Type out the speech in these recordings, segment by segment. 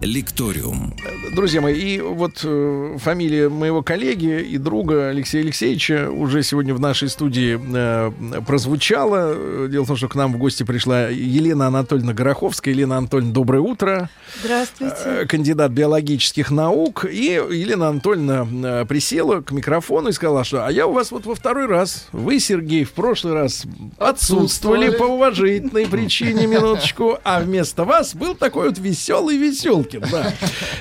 Лекториум. Друзья мои, и вот э, фамилия моего коллеги и друга Алексея Алексеевича уже сегодня в нашей студии э, прозвучала. Дело в том, что к нам в гости пришла Елена Анатольевна Гороховская. Елена Анатольевна, доброе утро. Здравствуйте. Э, кандидат биологических наук. И Елена Анатольевна э, присела к микрофону и сказала, что а я у вас вот во второй раз. Вы, Сергей, в прошлый раз отсутствовали по уважительной причине, минуточку. А вместо вас был такой вот веселый-веселый Галкин, да.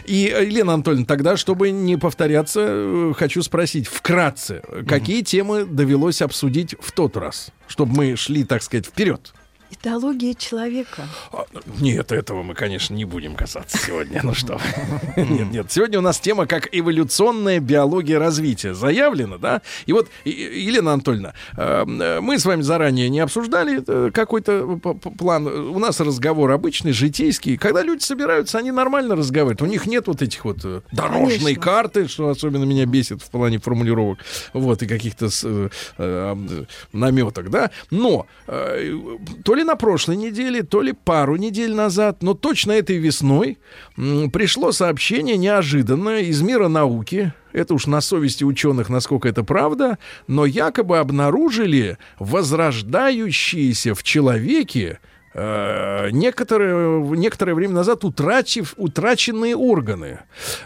И, э, Елена Анатольевна, тогда, чтобы не повторяться, э, хочу спросить вкратце, какие темы довелось обсудить в тот раз, чтобы мы шли, так сказать, вперед? Этология человека. А, нет, этого мы, конечно, не будем касаться сегодня. Ну что? Нет, нет. Сегодня у нас тема как эволюционная биология развития. Заявлена, да? И вот, Елена Анатольевна, эм, э, мы с вами заранее не обсуждали э, какой-то план. У нас разговор обычный, житейский. Когда люди собираются, они нормально разговаривают. У них нет вот этих вот э, дорожной Конечно. карты, что особенно меня бесит в плане формулировок. Вот, и каких-то э, наметок, да? Но то ли на прошлой неделе, то ли пару недель назад, но точно этой весной пришло сообщение неожиданное из мира науки. Это уж на совести ученых, насколько это правда, но якобы обнаружили возрождающиеся в человеке Э, некоторое, некоторое время назад утратив, утраченные органы.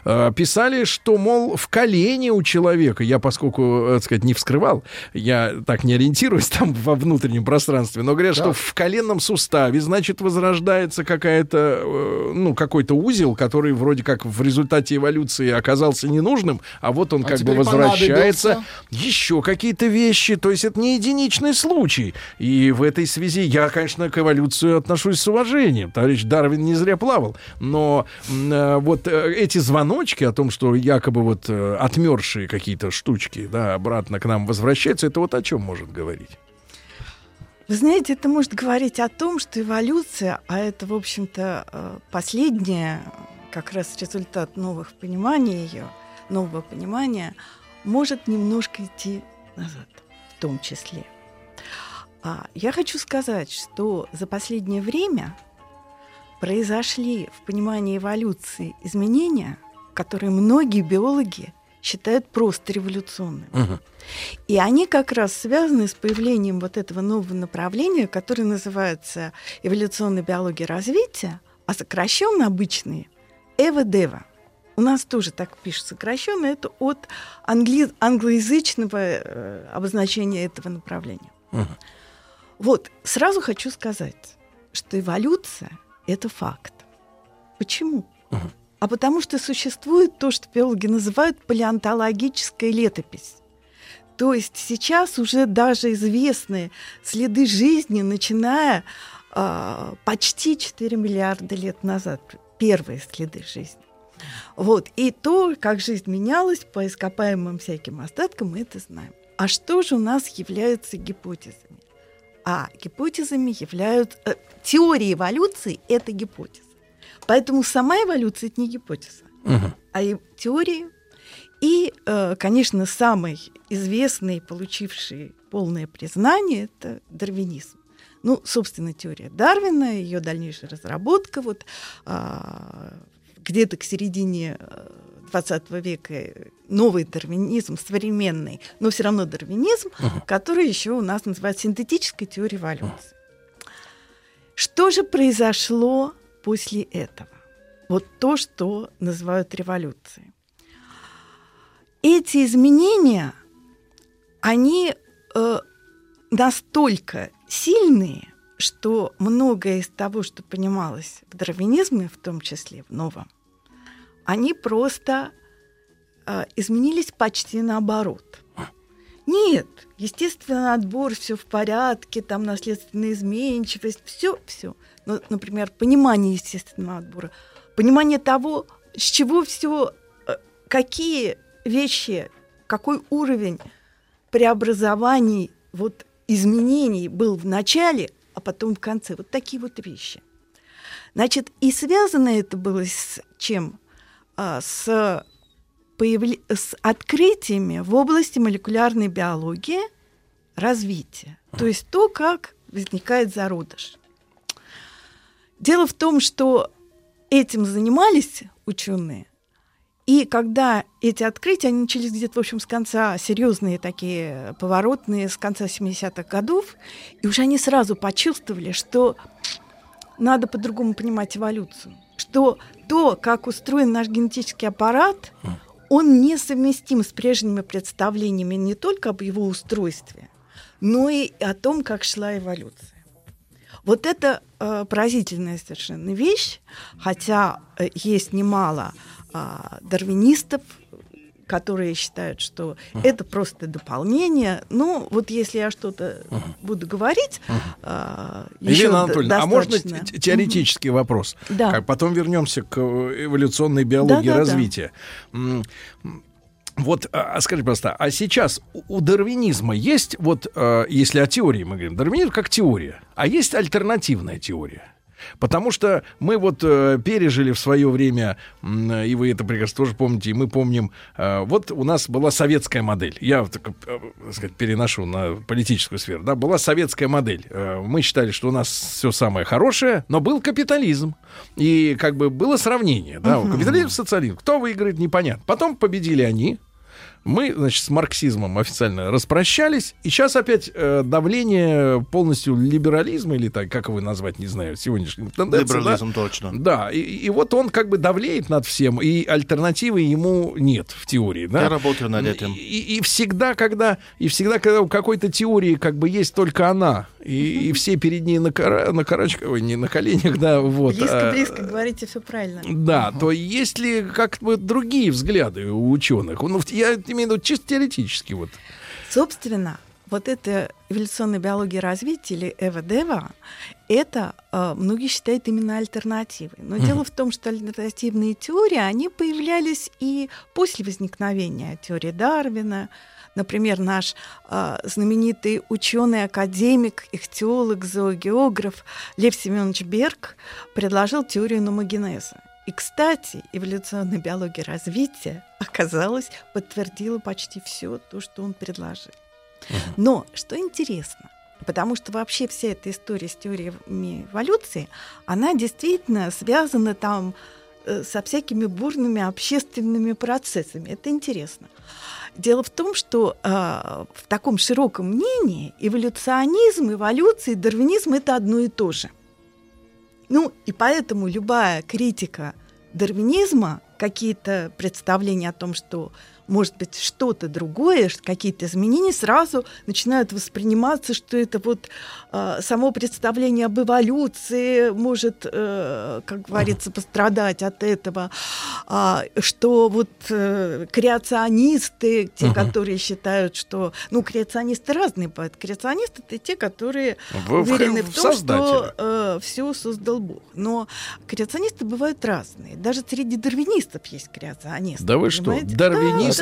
Э, писали, что, мол, в колене у человека, я поскольку, э, так сказать, не вскрывал, я так не ориентируюсь там во внутреннем пространстве, но говорят, да. что в коленном суставе, значит, возрождается какая-то, ну, какой-то узел, который вроде как в результате эволюции оказался ненужным, а вот он а как бы возвращается. Еще какие-то вещи, то есть это не единичный случай. И в этой связи я, конечно, к эволюции отношусь с уважением. Товарищ Дарвин не зря плавал. Но э, вот э, эти звоночки о том, что якобы вот э, отмершие какие-то штучки, да, обратно к нам возвращаются, это вот о чем может говорить? Вы знаете, это может говорить о том, что эволюция, а это, в общем-то, э, последнее, как раз результат новых пониманий ее, нового понимания, может немножко идти назад, в том числе. А я хочу сказать, что за последнее время произошли в понимании эволюции изменения, которые многие биологи считают просто революционными. Угу. И они как раз связаны с появлением вот этого нового направления, которое называется эволюционная биология развития, а сокращенно обычные ЭВДЕВА. У нас тоже так пишут сокращенно, это от англи... англоязычного э, обозначения этого направления. Угу. Вот, сразу хочу сказать, что эволюция — это факт. Почему? Угу. А потому что существует то, что биологи называют палеонтологическая летопись. То есть сейчас уже даже известны следы жизни, начиная э, почти 4 миллиарда лет назад, первые следы жизни. Вот. И то, как жизнь менялась по ископаемым всяким остаткам, мы это знаем. А что же у нас является гипотезами? А гипотезами являются... Э, теория эволюции — это гипотеза. Поэтому сама эволюция — это не гипотеза, угу. а и теория. И, э, конечно, самый известный, получивший полное признание — это дарвинизм. Ну, собственно, теория Дарвина, ее дальнейшая разработка, вот э, где-то к середине э, 20 века новый дарвинизм, современный, но все равно дарвинизм, uh-huh. который еще у нас называют синтетической теорией эволюции. Uh-huh. Что же произошло после этого? Вот то, что называют революцией. Эти изменения, они э, настолько сильные, что многое из того, что понималось в дарвинизме, в том числе в новом, они просто э, изменились почти наоборот. Нет, естественно, отбор, все в порядке, там наследственная изменчивость, все, все. Ну, например, понимание естественного отбора, понимание того, с чего все, э, какие вещи, какой уровень преобразований, вот изменений был в начале, а потом в конце. Вот такие вот вещи. Значит, и связано это было с чем? А, с, появля... с открытиями в области молекулярной биологии развития. То есть то, как возникает зародыш. Дело в том, что этим занимались ученые, и когда эти открытия, они начались где-то, в общем, с конца, серьезные такие поворотные, с конца 70-х годов, и уже они сразу почувствовали, что надо по-другому понимать эволюцию, что то, как устроен наш генетический аппарат, он несовместим с прежними представлениями не только об его устройстве, но и о том, как шла эволюция. Вот это э, поразительная совершенно вещь, хотя э, есть немало э, дарвинистов, которые считают, что uh-huh. это просто дополнение. Ну, вот если я что-то uh-huh. буду говорить, uh-huh. э, Елена Анатольевна, достаточно... а можно теоретический uh-huh. вопрос? Да. Как потом вернемся к эволюционной биологии да, да, развития. Да. Вот, а, а скажи просто, а сейчас у дарвинизма есть, вот, а, если о теории мы говорим, дарвинизм как теория, а есть альтернативная теория? Потому что мы вот э, пережили в свое время, э, и вы это прекрасно тоже помните, и мы помним, э, вот у нас была советская модель. Я так, э, сказать, переношу на политическую сферу. Да, была советская модель. Э, мы считали, что у нас все самое хорошее, но был капитализм. И как бы было сравнение. Да, uh-huh. капитализм, социализм. Кто выиграет, непонятно. Потом победили они, мы, значит, с марксизмом официально распрощались, и сейчас опять э, давление полностью либерализма, или так, как его назвать, не знаю, сегодняшний тенденция. Либерализм, да? точно. Да, и, и вот он как бы давлеет над всем, и альтернативы ему нет в теории. Да? Я работаю над этим. И, и всегда, когда, и всегда, когда у какой-то теории как бы есть только она, и, и все перед ней на, кара, на карачках, ой, не на коленях, да, вот. Близко-близко, а, говорите все правильно. Да, угу. то есть ли как бы другие взгляды у ученых? Ну, я виду чисто теоретически вот. Собственно, вот эта эволюционная биология развития или Эва-Дева, это э, многие считают именно альтернативой. Но дело в том, что альтернативные теории, они появлялись и после возникновения теории Дарвина, Например, наш э, знаменитый ученый, академик, ихтиолог, зоогеограф Лев Семенович Берг предложил теорию номогенеза. И, кстати, эволюционная биология развития оказалось, подтвердила почти все то, что он предложил. Но что интересно, потому что вообще вся эта история с теориями эволюции, она действительно связана там э, со всякими бурными общественными процессами. Это интересно. Дело в том, что э, в таком широком мнении эволюционизм, эволюция и дарвинизм это одно и то же. Ну и поэтому любая критика дарвинизма, какие-то представления о том, что может быть, что-то другое, какие-то изменения, сразу начинают восприниматься, что это вот э, само представление об эволюции может, э, как говорится, пострадать от этого, э, что вот э, креационисты, те, uh-huh. которые считают, что, ну, креационисты разные бывают, креационисты это те, которые в, уверены в, в том, что э, все создал Бог, но креационисты бывают разные, даже среди дарвинистов есть креационисты. Да вы что,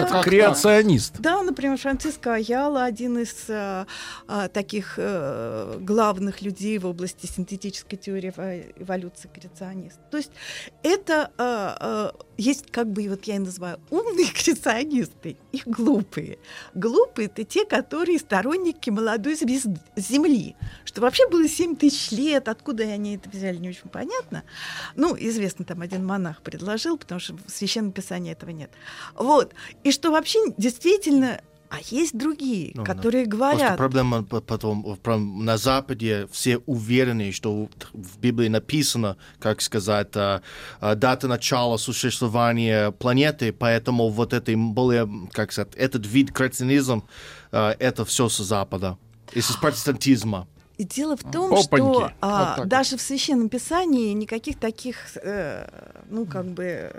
дарвинист да, креационист. Да, например, Франциско Аяла, один из а, а, таких а, главных людей в области синтетической теории эволюции креационист. То есть это а, а, есть как бы, вот я и называю, умные креационисты и глупые. Глупые — это те, которые сторонники молодой звезды, Земли, что вообще было 7 тысяч лет, откуда они это взяли, не очень понятно. Ну, известно, там один монах предложил, потому что в Священном Писании этого нет. Вот. И что вообще действительно а есть другие, ну, которые да. говорят. Просто проблема потом на Западе все уверены, что в Библии написано, как сказать, а, а, дата начала существования планеты, поэтому вот это более, как сказать, этот вид креационизм, а, это все с Запада, из протестантизма. И дело в том, Опаньки. что а, вот даже в Священном Писании никаких таких, э, ну, как бы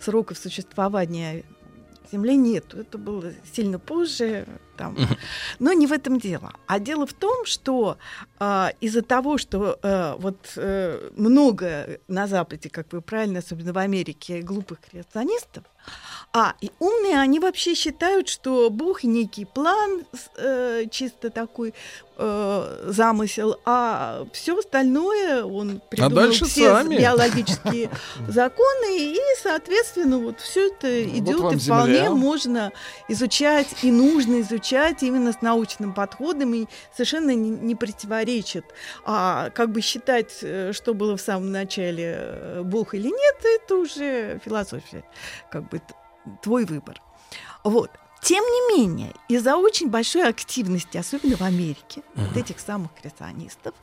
сроков существования Земли нет. Это было сильно позже. там. Но не в этом дело. А дело в том, что э, из-за того, что э, вот э, много на Западе, как вы правильно, особенно в Америке, глупых креационистов, а, и умные, они вообще считают, что Бог некий план, э, чисто такой э, замысел, а все остальное он А придумал дальше все сами. биологические законы, и, соответственно, вот все это Вот идет, вам и вполне земля. можно изучать, и нужно изучать именно с научным подходом, и совершенно не, не противоречит. А как бы считать, э, что было в самом начале, э, Бог или нет, это уже философия, как бы твой выбор. Вот. Тем не менее, из-за очень большой активности, особенно в Америке, вот этих самых креационистов,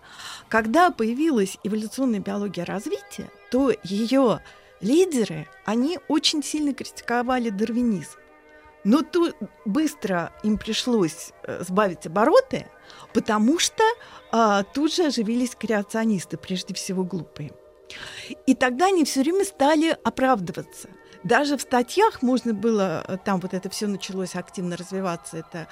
когда появилась эволюционная биология развития, то ее лидеры, они очень сильно критиковали дарвинизм. Но тут быстро им пришлось э, сбавить обороты, потому что а, тут же оживились креационисты, прежде всего глупые. И тогда они все время стали оправдываться. Даже в статьях можно было, э, там вот это все началось активно развиваться, это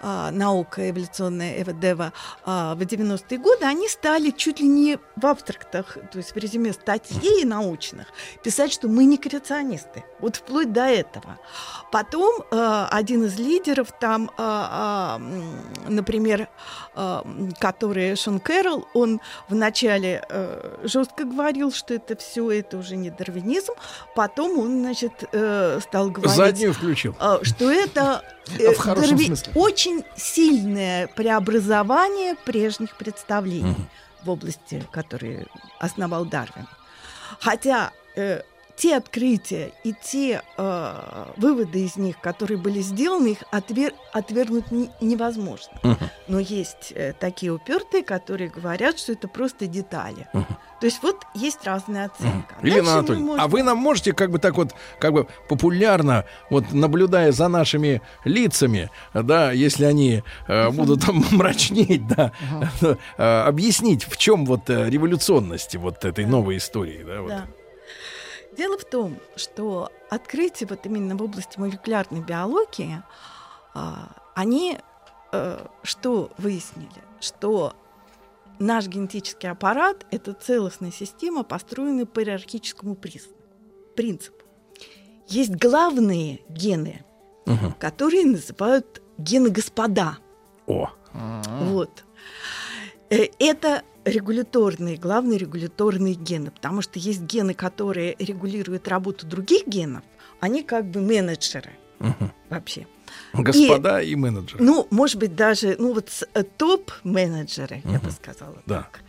а, наука эволюционная Эва Дева а, в 90-е годы, они стали чуть ли не в абстрактах, то есть в резюме статей научных, писать, что мы не креационисты. Вот вплоть до этого. Потом э, один из лидеров там, э, э, м, например, э, м, который Шон Кэрролл, он вначале э, жестко говорил, что это все, это уже не дарвинизм. Потом он, значит, э, стал говорить... Заднюю включил. э, что это э, смысле. очень сильное преобразование прежних представлений Мгм. в области, которые основал Дарвин. Хотя э, те открытия и те э, выводы из них, которые были сделаны, их отвер- отвергнуть не- невозможно. Мгм. Но есть э, такие упертые, которые говорят, что это просто детали. Мгм. То есть вот есть разная оценка. Дальше Елена Анатольевна, можем- а вы нам можете как бы так вот, как бы популярно, вот наблюдая за нашими лицами, да, если они э, будут там мрачнеть, да, э, объяснить, в чем вот э, революционность вот этой новой истории, да, вот. Да. Дело в том, что открытия вот именно в области молекулярной биологии, а, они э, что выяснили? Что наш генетический аппарат — это целостная система, построенная по иерархическому принципу. Есть главные гены, Мгм. которые называют гены господа. О, Вот. Э, Это регуляторные, главные регуляторные гены, потому что есть гены, которые регулируют работу других генов, они как бы менеджеры Мгм. вообще. Господа и, менеджеры. Ну, может быть, даже ну, вот с- э, топ-менеджеры, я бы сказала Да. так.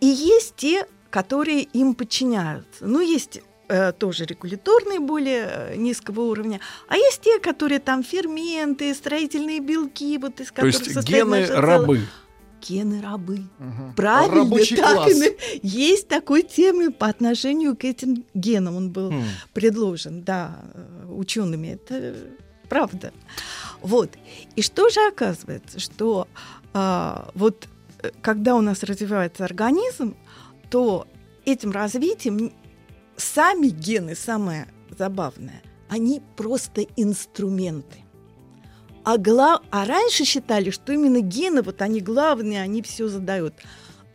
И есть те, которые им подчиняются. Ну, есть э, тоже регуляторные более э, низкого уровня, а есть те, которые там ферменты, строительные белки, вот из То которых есть состоит гены рабы. Гены рабы. Мгм. Правильно, Рабочий так класс. и есть такой термин по отношению к этим генам. Он был Хм. предложен, да, э, учеными. Это правда. Вот. И что же оказывается, что а, вот э, когда у нас развивается организм, то этим развитием сами гены, самое забавное, они просто инструменты. А, гла- а раньше считали, что именно гены, вот они главные, они все задают.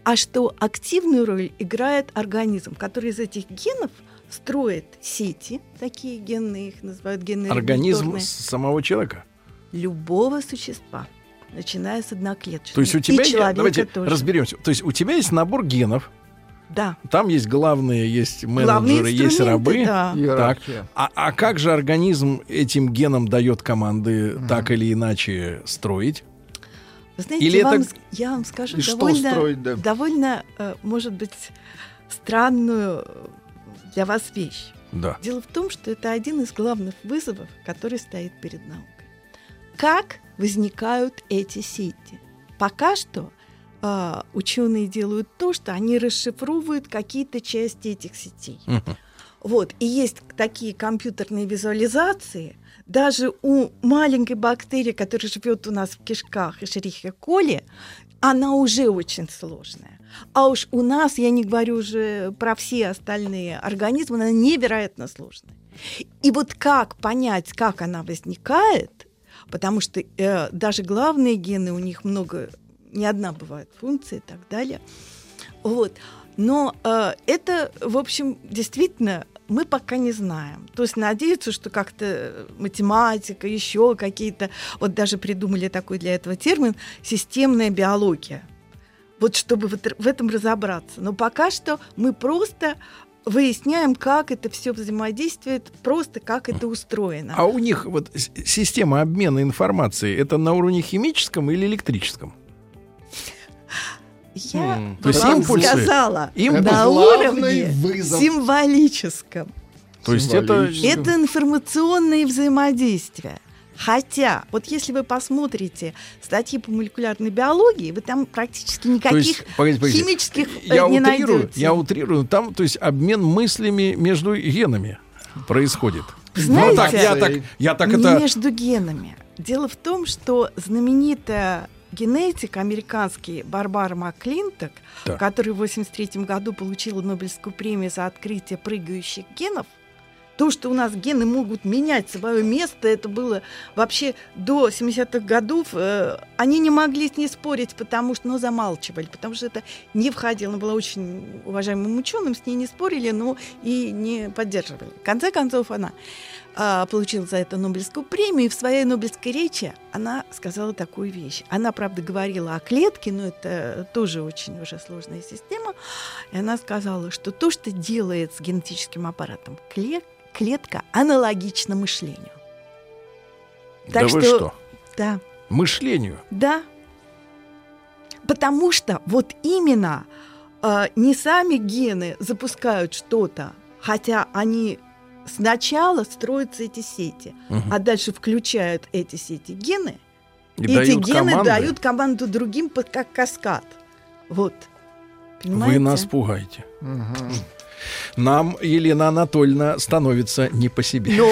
А что активную роль играет организм, который из этих генов строит сети, такие генные, их называют генные Организм самого человека. любого существа, начиная с одноклеточного. То есть у тебя, И человека давайте тоже. разберемся. То есть у тебя есть набор генов, Да. там есть главные, есть менеджеры, есть рабы. да. Иерархия. А, а как же организм этим генам дает команды так или иначе строить? Вы знаете, Или вам это- я вам скажу И что довольно, строить, да? довольно, э, может быть, странную для вас вещь. Да. Дело в том, что это один из главных вызовов, который стоит перед наукой. Как возникают эти сети? Пока что а, ученые делают то, что они расшифровывают какие-то части этих сетей. Вот. И есть такие компьютерные визуализации. Даже у маленькой бактерии, которая живет у нас в кишках, Эшерихия коли, она уже очень сложная. А уж у нас, я не говорю уже про все остальные организмы, она невероятно сложная. И вот как понять, как она возникает, потому что э, даже главные гены у них много, не одна бывает функция и так далее. Вот. Но э, это, в общем, действительно мы пока не знаем. То есть надеяться, что как-то математика, еще какие-то, вот даже придумали такой для этого термин системная биология. Вот чтобы в этом разобраться. Но пока что мы просто выясняем, как это все взаимодействует, просто как это устроено. А у них вот система обмена информацией, это на уровне химическом или электрическом? Я mm. То есть вам импульсы, сказала, им на уровне вызов. символическом. То есть это... Это информационные взаимодействия. Хотя, вот если вы посмотрите статьи по молекулярной биологии, вы там практически никаких есть, погодите, погодите. химических э, я не утрирую, найдете. Я утрирую, там, то есть обмен мыслями между генами происходит. Знаете, ну, так, я так, я так не это... между генами. Дело в том, что знаменитая генетик американский Барбара Маклинток, да. который в 1983 году получила Нобелевскую премию за открытие прыгающих генов, то, что у нас гены могут менять свое место, это было вообще до 70-х годов. Э, они не могли с ней спорить, потому что, ну, замалчивали, потому что это не входило. Она была очень уважаемым ученым, с ней не спорили, но и не поддерживали. В конце концов, она а, получила за это Нобелевскую премию, и в своей Нобелевской речи она сказала такую вещь. Она, правда, говорила о клетке, но это тоже очень уже сложная система. И она сказала, что то, что делает с генетическим аппаратом клетка, клетка аналогична мышлению. Так да что, вы что? Да. Мышлению? Да. Потому что вот именно э, не сами гены запускают что-то, хотя они сначала строятся эти сети, угу. а дальше включают эти сети гены, и эти гены команды. дают команду другим как каскад. Вот. Понимаете? Вы нас пугаете. Угу нам Елена Анатольевна становится не по себе. Ну,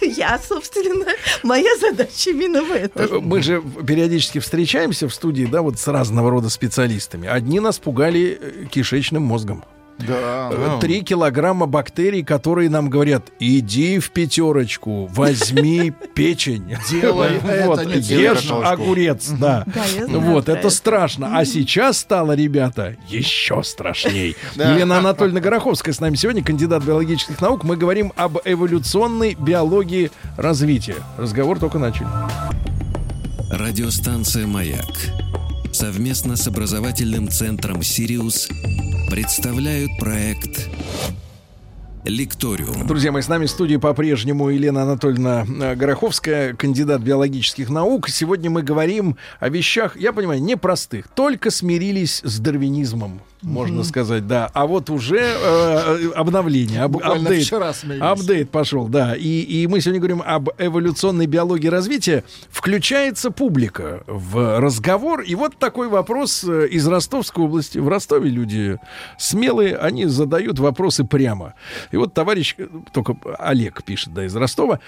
я, собственно, моя задача именно в этом. Мы же периодически встречаемся в студии, да, вот с разного рода специалистами. Одни нас пугали э, кишечным мозгом. Да. Э, три килограмма бактерий, которые нам говорят: иди в пятерочку, возьми печень. Делай вот, ешь огурец, да. Вот, это страшно. А сейчас стало, ребята, еще страшней. Елена Анатольевна Гороховская с нами сегодня, кандидат биологических наук. Мы говорим об эволюционной биологии развития. Разговор только начали. Радиостанция «Маяк» совместно с образовательным центром «Сириус» представляют проект Лекториум. Друзья мои, с нами в студии по-прежнему Елена Анатольевна э, Гороховская, кандидат биологических наук. Сегодня мы говорим о вещах, я понимаю, непростых. Только смирились с дарвинизмом, можно mm-hmm. сказать, да. А вот уже э, обновление, об, апдейт, вчера апдейт пошел, да. И, и мы сегодня говорим об эволюционной биологии развития. Включается публика в разговор. И вот такой вопрос э, из Ростовской области. В Ростове люди смелые, они задают вопросы прямо. И вот товарищ, э, только Олег пишет, да, из Ростова,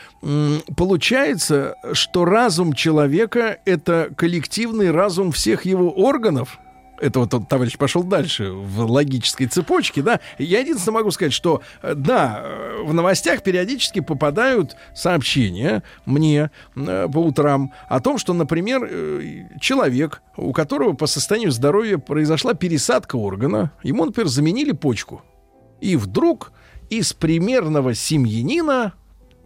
получается, что разум человека — это коллективный разум всех его органов, это вот тот товарищ пошел дальше в логической цепочке, да. Я единственное могу сказать, что э, да, э, в новостях периодически попадают сообщения мне э, по утрам о том, что, например, человек, у которого по состоянию здоровья произошла пересадка органа, ему, например, заменили почку. И вдруг из примерного семьянина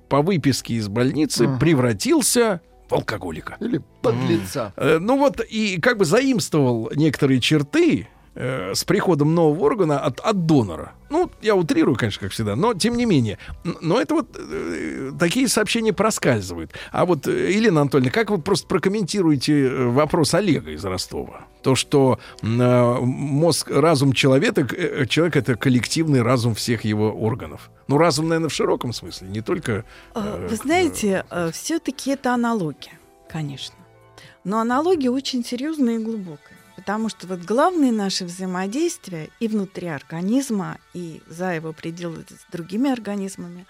по выписке из больницы uh-huh. превратился алкоголика. Или подлеца. Mm. Ну вот, и как бы заимствовал некоторые черты э, с приходом нового органа от, от донора. Ну, я утрирую, конечно, как всегда, но тем не менее. Но это вот э, такие сообщения проскальзывают. А вот, э, Елена Анатольевна, как вы просто прокомментируете э, вопрос Олега из Ростова? То, что э, мозг, разум человека, э, человек это коллективный разум всех его органов. Ну, разум, наверное, в широком смысле, не только... Э, Вы знаете, э, все-таки это аналогия, конечно. Но аналогия очень серьезная и глубокая. Потому что вот главные наши взаимодействия и внутри организма, и за его пределы с другими организмами,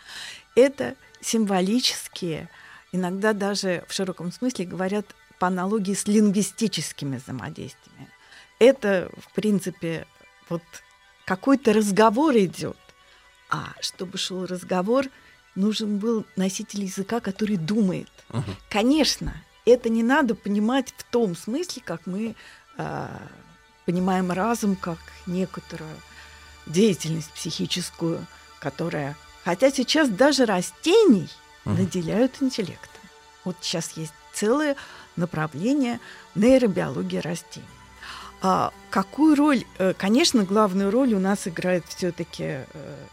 это символические, иногда даже в широком смысле говорят по аналогии с лингвистическими взаимодействиями. Это, в принципе, вот какой-то разговор идет. А чтобы шел разговор, нужен был носитель языка, который думает. Мгм. Конечно, это не надо понимать в том смысле, как мы понимаем разум как некоторую деятельность психическую, которая... Хотя сейчас даже растений Мгм. наделяют интеллектом. Вот сейчас есть целое направление нейробиологии растений. А какую роль, э, конечно, главную роль у нас играет все-таки,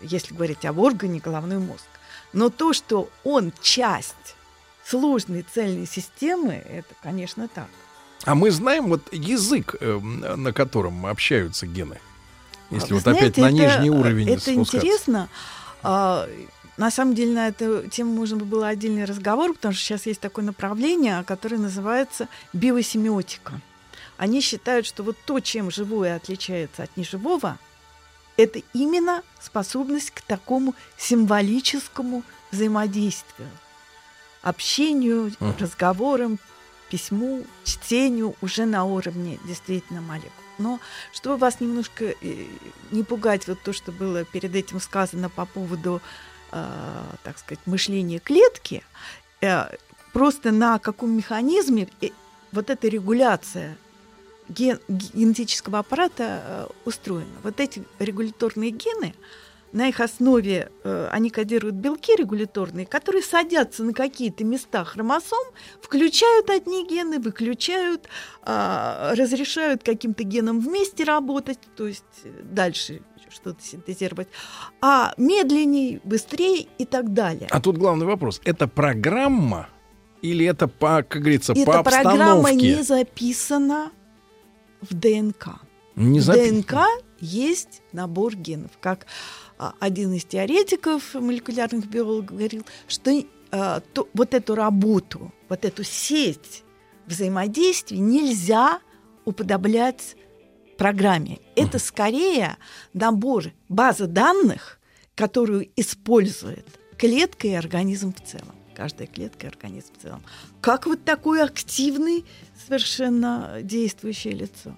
если говорить об органе, головной мозг. Но то, что он часть сложной цельной системы, это, конечно, так. А мы знаем вот язык, э, на котором общаются гены. Если Вы вот опять знаете, на это- нижний уровень Это спускаться. интересно. А, На самом деле на эту тему можно было отдельный разговор, потому что сейчас есть такое направление, которое называется биосемиотика. Они считают, что вот то, чем живое отличается от неживого, это именно способность к такому символическому взаимодействию, общению, Мгм. разговорам, письму, чтению уже на уровне действительно молекул. Но чтобы вас немножко э, не пугать вот то, что было перед этим сказано по поводу, э, так сказать, мышления клетки, э, просто на каком механизме э, вот эта регуляция ген- генетического аппарата э, устроена. Вот эти регуляторные гены, на их основе э, они кодируют белки регуляторные, которые садятся на какие-то места хромосом, включают одни гены, выключают, а, разрешают каким-то генам вместе работать, то есть э, дальше что-то синтезировать, а медленнее, быстрее и так далее. А тут главный вопрос. Это программа или это, по, как говорится, по Эта программа обстановке? не записана в ДНК. Не в. ДНК есть набор генов. Как один из теоретиков молекулярных биологов говорил, что а, то- вот эту работу, вот эту сеть взаимодействий нельзя уподоблять программе. Это скорее набор базы данных, которую использует клетка и организм в целом. Каждая клетка и организм в целом. Как вот такой активный, совершенно действующее лицо.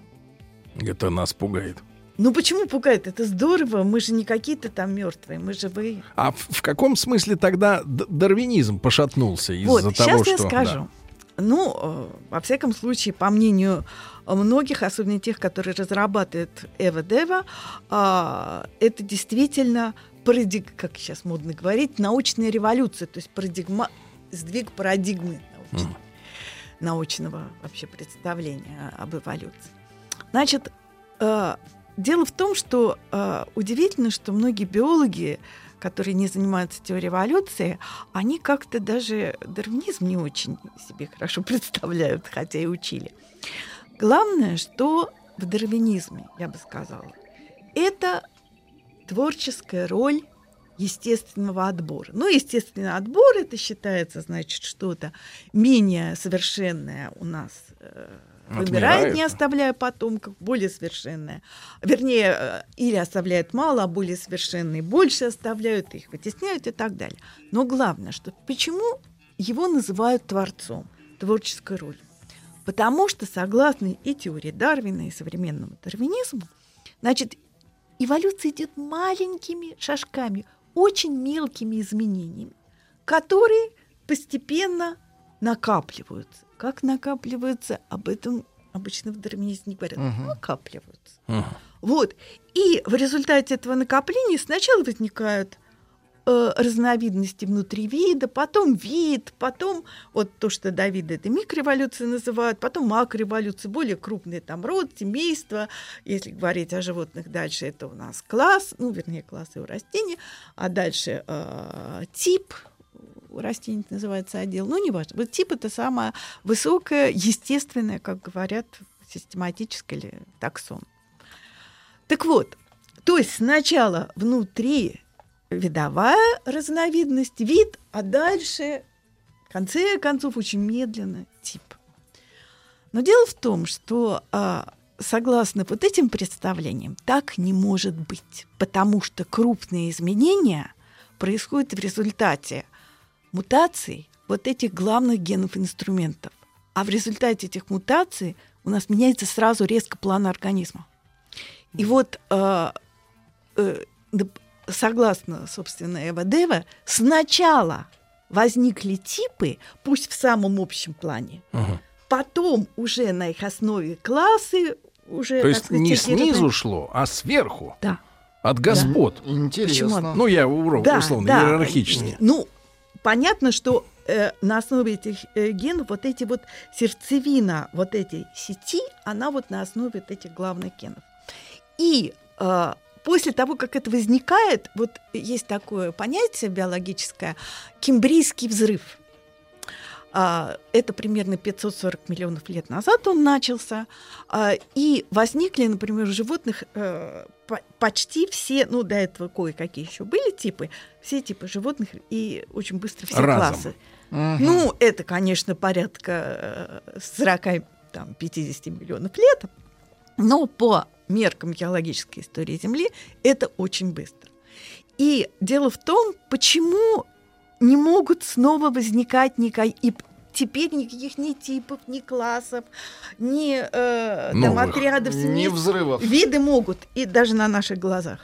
Это нас пугает. Ну почему пугает? Это здорово. Мы же не какие-то там мертвые, мы живые. А в, в каком смысле тогда дарвинизм пошатнулся из-за Вот, того, сейчас что... я да. скажу. Ну, э, во всяком случае, по мнению многих, особенно тех, которые разрабатывают Эва Дева, а, это действительно парадиг, как сейчас модно говорить, научная революция, то есть парадигма, сдвиг парадигмы научной- научного вообще представления об эволюции. Значит, э, дело в том, что э, удивительно, что многие биологи, которые не занимаются теорией эволюции, они как-то даже дарвинизм не очень себе хорошо представляют, хотя и учили. Главное, что в дарвинизме, я бы сказала, это творческая роль естественного отбора. Ну, естественный отбор это считается, значит, что-то менее совершенное у нас э, вымирает, не оставляя потомков, более совершенное. Вернее, э, или оставляет мало, а более совершенные больше оставляют, их вытесняют и так далее. Но главное, что почему его называют творцом, творческой ролью? Потому что, согласно и теории Дарвина, и современному дарвинизму, значит, эволюция идет маленькими шажками, очень мелкими изменениями, которые постепенно накапливаются. Как накапливаются, об этом обычно в дарвинизме не говорят. Накапливаются. Мгм. Вот. И в результате этого накопления сначала возникают э, разновидности внутри вида, потом вид, потом вот то, что Давид это микроэволюция называют, потом макроэволюция, более крупный там род, семейство. Если говорить о животных, дальше это у нас класс, ну, вернее, классы у растений, а дальше э, тип, растений называется отдел, ну, не важно. Вот тип это самое высокое, естественное, как говорят, систематическое или таксон. Так вот, то есть сначала внутри видовая разновидность, вид, а дальше, в конце концов, очень медленно тип. Но дело в том, что а, согласно вот этим представлениям, так не может быть, потому что крупные изменения происходят в результате мутаций вот этих главных генов инструментов. А в результате этих мутаций у нас меняется сразу резко план организма. И вот э, э, доп- согласно, собственно, Эва Дева, сначала возникли типы, пусть в самом общем плане, Ага. потом уже на их основе классы уже... То есть сказать, не снизу разные- шло, а сверху, Да. от господ. Интересно. Ну, я урок, Да, условно, да. иерархически. Ну, понятно, что э, на основе этих э, генов вот эти вот сердцевина вот этой сети, она вот на основе вот этих главных генов. И э, после того, как это возникает, вот есть такое понятие биологическое кембрийский взрыв. А, Это примерно 540 миллионов лет назад он начался. А, И возникли, например, у животных э, по- почти все, ну, до этого кое-какие еще были типы, все типы животных и очень быстро все Разом. классы. Ну, это, конечно, порядка э, 40, там, 50 миллионов лет, но по меркам геологической истории Земли это очень быстро. И дело в том, почему не могут снова возникать никакие... И теперь никаких ни типов, ни классов, ни э, там, Новых. отрядов, Не семейств. взрывов. Виды могут, и даже на наших глазах.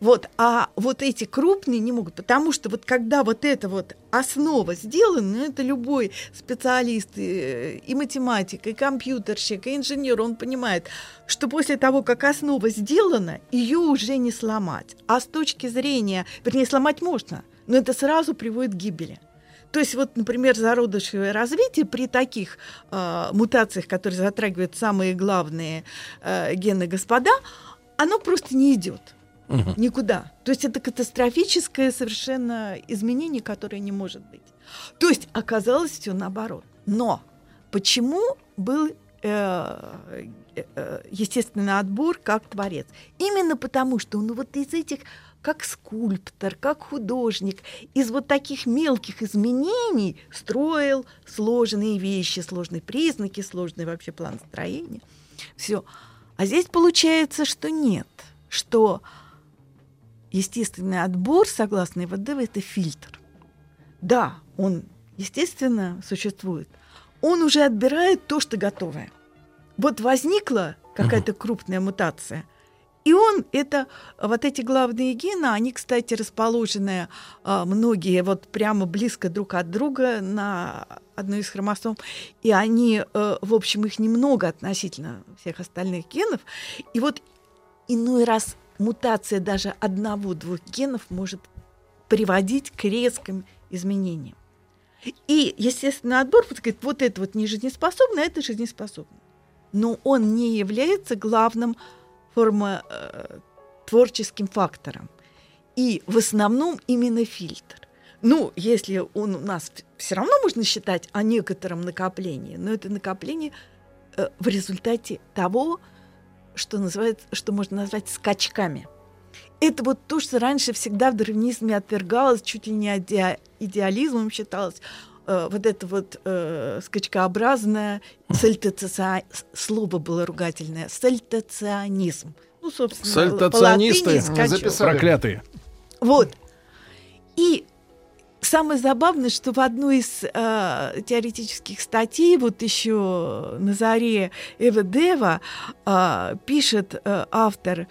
Вот, а вот эти крупные не могут, потому что вот когда вот эта вот основа сделана, ну, это любой специалист, и, и математик, и компьютерщик, и инженер, он понимает, что после того, как основа сделана, ее уже не сломать. А с точки зрения, вернее, сломать можно, но это сразу приводит к гибели. То есть вот, например, зародышевое развитие при таких э, мутациях, которые затрагивают самые главные э, гены господа, оно просто не идет никуда. То есть это катастрофическое совершенно изменение, которое не может быть. То есть оказалось все наоборот. Но почему был э, э, естественный отбор как творец? Именно потому, что он вот из этих как скульптор, как художник, из вот таких мелких изменений строил сложные вещи, сложные признаки, сложный вообще план строения. Все. А здесь получается, что нет, что естественный отбор, согласно ИВД, это фильтр. Да, он, естественно, существует. Он уже отбирает то, что готовое. Вот возникла какая-то крупная мутация, и он это, вот эти главные гены, они, кстати, расположены а, многие вот прямо близко друг от друга на одной из хромосом, и они, э, в общем, их немного относительно всех остальных генов. И вот иной раз мутация даже одного-двух генов может приводить к резким изменениям. И, естественно, отбор вот, говорит, вот это вот не жизнеспособно, а это жизнеспособно. Но он не является главным форма, э, творческим фактором. И в основном именно фильтр. Ну, если он у нас все равно можно считать о некотором накоплении, но это накопление э, в результате того, что, называется, что можно назвать скачками. Это вот то, что раньше всегда в дарвинизме отвергалось, чуть ли не иде- идеализмом считалось. Э, вот это вот э, скачкообразное сальтаци- слово было ругательное, сальтационизм. Ну, собственно, Сальтационисты. Записали. Проклятые. Вот. И самое забавное, что в одной из э, теоретических статей, вот еще на заре Эва Дева, э, пишет э, автор,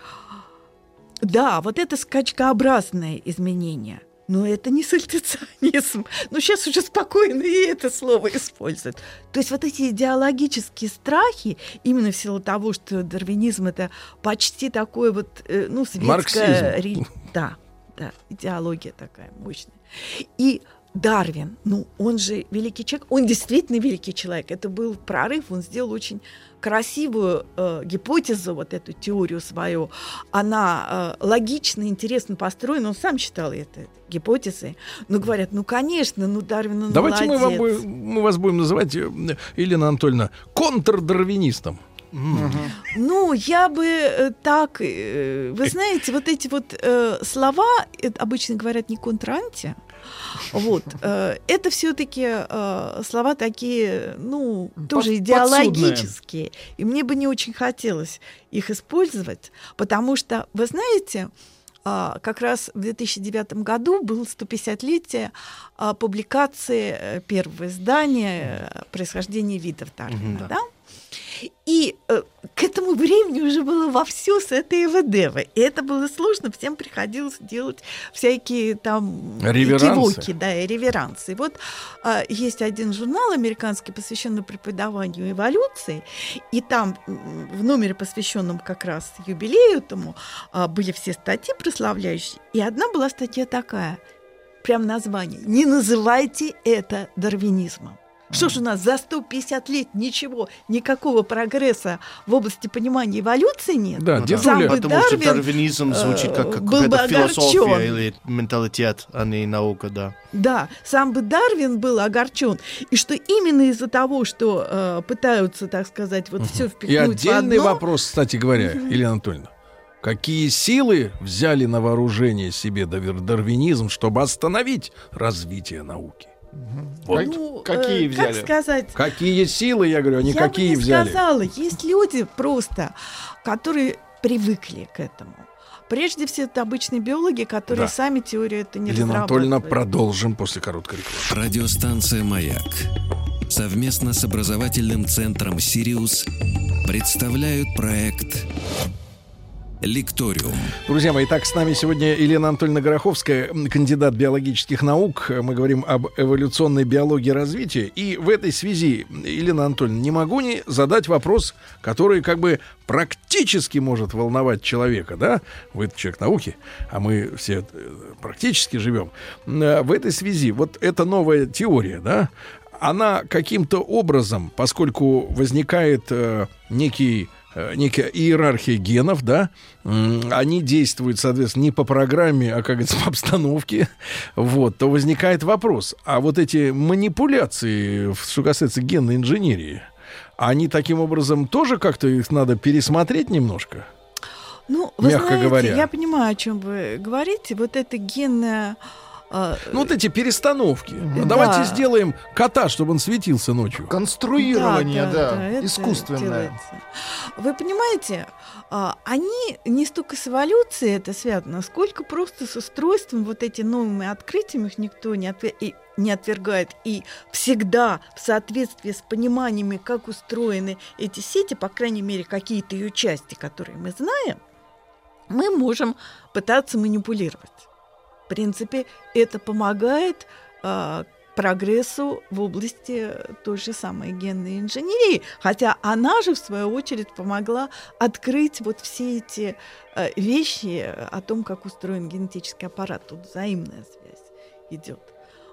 да, вот это скачкообразное изменение. Но это не сальтационизм. Но сейчас уже спокойно и это слово используют. То есть вот эти идеологические страхи, именно в силу того, что дарвинизм это почти такое вот, э, ну, светское... Марксизм. Да, да, идеология такая мощная. И Дарвин, ну, он же великий человек, он действительно великий человек. Это был прорыв, он сделал очень красивую э, гипотезу, вот эту теорию свою. Она э, логично, интересно построена, он сам считал это гипотезой. Но говорят, ну, конечно, ну, Дарвин, он Давайте мы, вам, мы вас будем называть, э, Елена Анатольевна, контрдарвинистом. Ну, я бы э, так, э, вы знаете, вот эти вот слова, обычно говорят не контранти, вот, э, это все-таки слова такие, ну, тоже идеологические, и мне бы не очень хотелось их использовать, потому что, вы знаете, а, как раз в 2009 году было 150-летие а, публикации э, первого издания э, «Происхождение видов Дарвина». Мгм, да. да? И э, к этому времени уже было вовсю с этой Эведевой. И это было сложно, всем приходилось делать всякие там Реверансы. кивоки, да, и реверансы. И вот э, есть один журнал американский, посвященный преподаванию эволюции, и там в номере, посвященном как раз юбилею этому, э, были все статьи прославляющие, и одна была статья такая, прям название «Не называйте это дарвинизмом». Что ж у нас за 150 лет ничего, никакого прогресса в области понимания эволюции нет? Да, Ну дедуля. Сам бы Потому что Дарвин, дарвинизм звучит как, э, как был бы какая-то философия огорчен. или менталитет, а не наука, да. Да, сам бы Дарвин был огорчен. И что именно из-за того, что э, пытаются, так сказать, вот все И впихнуть в отдельный одно, вопрос, кстати говоря, Елена Анатольевна. Какие силы взяли на вооружение себе дарвинизм, чтобы остановить развитие науки? Вот. Как- ну, какие э, взяли? Как сказать? Какие силы, я говорю, они Я какие бы не взяли? сказала. Есть люди просто, которые привыкли к этому. Прежде всего, это обычные биологи, которые Да. сами теорию это не Елена Анатольевна, продолжим после короткой рекламы. Радиостанция «Маяк» совместно с образовательным центром «Сириус» представляют проект «Лекториум». Друзья мои, так с нами сегодня Елена Анатольевна Гороховская, кандидат биологических наук. Мы говорим об эволюционной биологии развития. И в этой связи, Елена Анатольевна, не могу не задать вопрос, который как бы практически может волновать человека, да? Вы человек науки, а мы все э, практически живем. Э, В этой связи, вот эта новая теория, да, она каким-то образом, поскольку возникает э, некий некая иерархия генов, да, они действуют, соответственно, не по программе, а, как говорится, по обстановке, вот, то возникает вопрос, а вот эти манипуляции, что касается генной инженерии, они таким образом тоже как-то их надо пересмотреть немножко? Ну, вы мягко знаете, говоря. я понимаю, о чем вы говорите. Вот это генная... э, Ну, вот эти перестановки. Да. Давайте сделаем кота, чтобы он светился ночью. Конструирование, да, это искусственное. делается. Вы понимаете, а, они не столько с эволюцией это связано, сколько просто с устройством, вот эти новыми открытиями их никто не, отве- и не отвергает. И всегда в соответствии с пониманиями, как устроены эти сети, по крайней мере, какие-то ее части, которые мы знаем, мы можем пытаться манипулировать. Принципе, это помогает а, прогрессу в области той же самой генной инженерии. Хотя она же, в свою очередь, помогла открыть вот все эти э, вещи о том, как устроен генетический аппарат. Тут взаимная связь идет.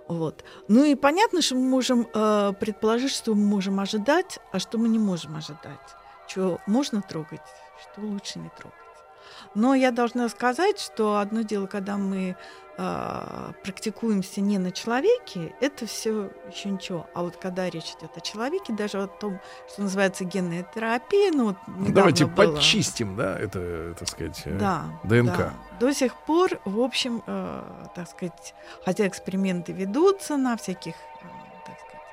Вот. Ну и понятно, что мы можем э, предположить, что мы можем ожидать, а что мы не можем ожидать. Что можно трогать, что лучше не трогать. Но я должна сказать, что одно дело, когда мы э, практикуемся не на человеке, это все еще ничего. А вот когда речь идет о человеке, даже о том, что называется генная терапия, ну вот недавно Давайте было- подчистим, да, это, так сказать, э, да, ДНК. да. До сих пор, в общем, э, так сказать, хотя эксперименты ведутся на всяких, э, так сказать,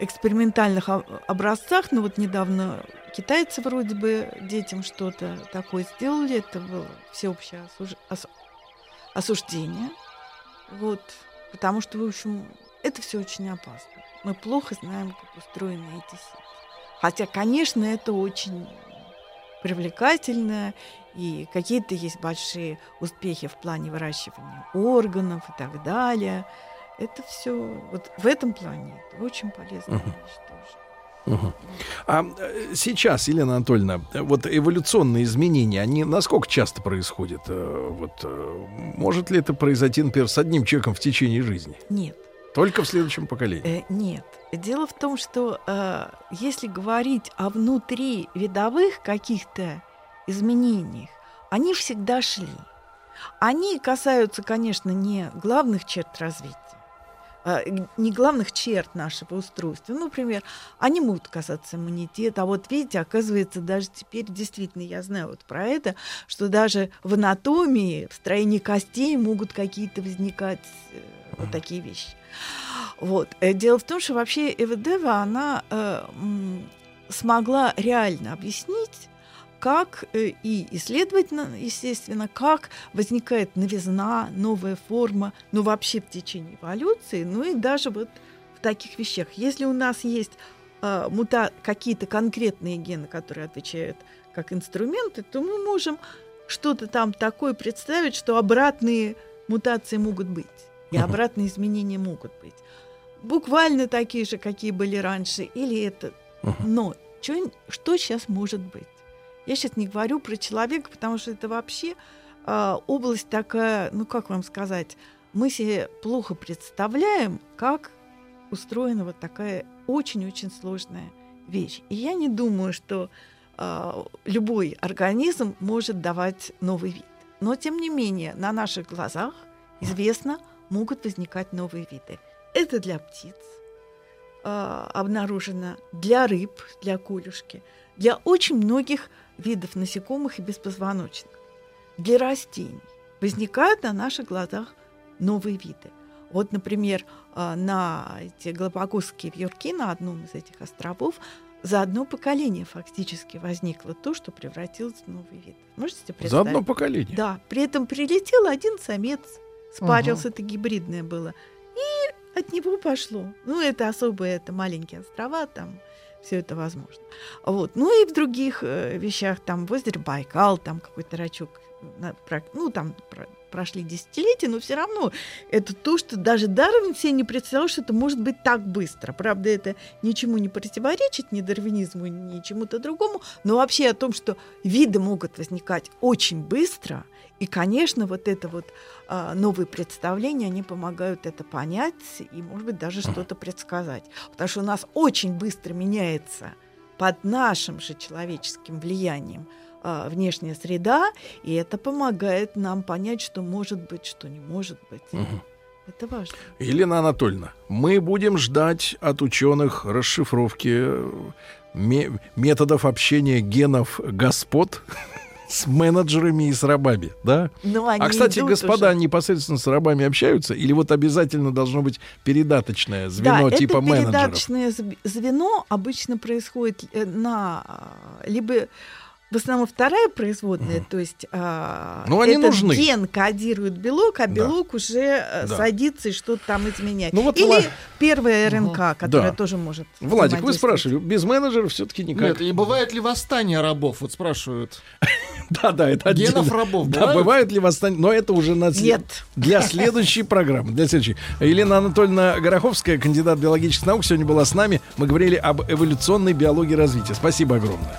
экспериментальных образцах, но вот недавно китайцы вроде бы детям что-то такое сделали, это было всеобщее осуж- ос- осуждение, вот, потому что, в общем, это все очень опасно. Мы плохо знаем, как устроены эти сети. Хотя, конечно, это очень привлекательно, и какие-то есть большие успехи в плане выращивания органов и так далее. Это все вот в этом плане это очень полезная Мгм. вещь тоже. Мгм. А э, сейчас, Елена Анатольевна, вот эволюционные изменения, они насколько часто происходят? Э, Вот, э, может ли это произойти, например, с одним человеком в течение жизни? Нет. Только в следующем поколении? Э, нет. Дело в том, что э, если говорить о внутри видовых каких-то изменениях, они всегда шли. Они касаются, конечно, не главных черт развития, не главных черт нашего устройства. Ну, например, они могут касаться иммунитета. А вот видите, оказывается, даже теперь действительно я знаю вот про это, что даже в анатомии, в строении костей могут какие-то возникать э, вот такие вещи. Вот. Э, Дело в том, что вообще Эведева, она э, смогла реально объяснить, как э, и исследовательно, естественно, как возникает новизна, новая форма, ну вообще в течение эволюции, ну и даже вот в таких вещах. Если у нас есть э, мута какие-то конкретные гены, которые отвечают как инструменты, то мы можем что-то там такое представить, что обратные мутации могут быть, и обратные изменения могут быть. Буквально такие же, какие были раньше, или это. Но что, что сейчас может быть? Я сейчас не говорю про человека, потому что это вообще э, область такая, ну как вам сказать, мы себе плохо представляем, как устроена вот такая очень-очень сложная вещь. И я не думаю, что э, любой организм может давать новый вид. Но, тем не менее, на наших глазах известно, могут возникать новые виды. Это для птиц э, обнаружено, для рыб, для кулюшки, для очень многих видов насекомых и беспозвоночных, для растений. Возникают на наших глазах новые виды. Вот, например, э, на эти Галапагосские вьюрки, на одном из этих островов, за одно поколение фактически возникло то, что превратилось в новый вид. Можете себе представить? За одно поколение? Да. При этом прилетел один самец, спарился, угу. это гибридное было. И от него пошло. Ну, это особые, это маленькие острова, там все это возможно. Вот. Ну и в других э, вещах, там в озере Байкал, там какой-то рачок, ну, там прошли десятилетия, но все равно это то, что даже Дарвин себе не представлял, что это может быть так быстро. Правда, это ничему не противоречит, ни дарвинизму, ни чему-то другому, но вообще о том, что виды могут возникать очень быстро, и, конечно, вот это вот а, новые представления, они помогают это понять и, может быть, даже что-то предсказать. Потому что у нас очень быстро меняется под нашим же человеческим влиянием – а, внешняя среда, и это помогает нам понять, что может быть, что не может быть. Угу. Это важно. Елена Анатольевна, мы будем ждать от ученых расшифровки э, методов общения генов господ с менеджерами и с рабами, да? Ну, а кстати, господа уже. непосредственно с рабами общаются, или вот обязательно должно быть передаточное звено да, типа это менеджеров? Передаточное звено обычно происходит э, на либо в основном вторая производная, mm. то есть а, ну, они этот нужны. ген кодирует белок, а белок да. уже э, да. садится и что-то там изменяет. Ну, вот Или Влад... первая РНК, угу. которая да. тоже может. Владик, вы спрашивали, без менеджеров все-таки никак. Нет, и бывает ли восстание рабов? Вот спрашивают. Да, да, это Генов рабов. Да, бывает ли восстание? Но это уже на Нет. для следующей программы. Для следующей. Елена Анатольевна Гороховская, кандидат биологических наук, сегодня была с нами. Мы говорили об эволюционной биологии развития. Спасибо огромное.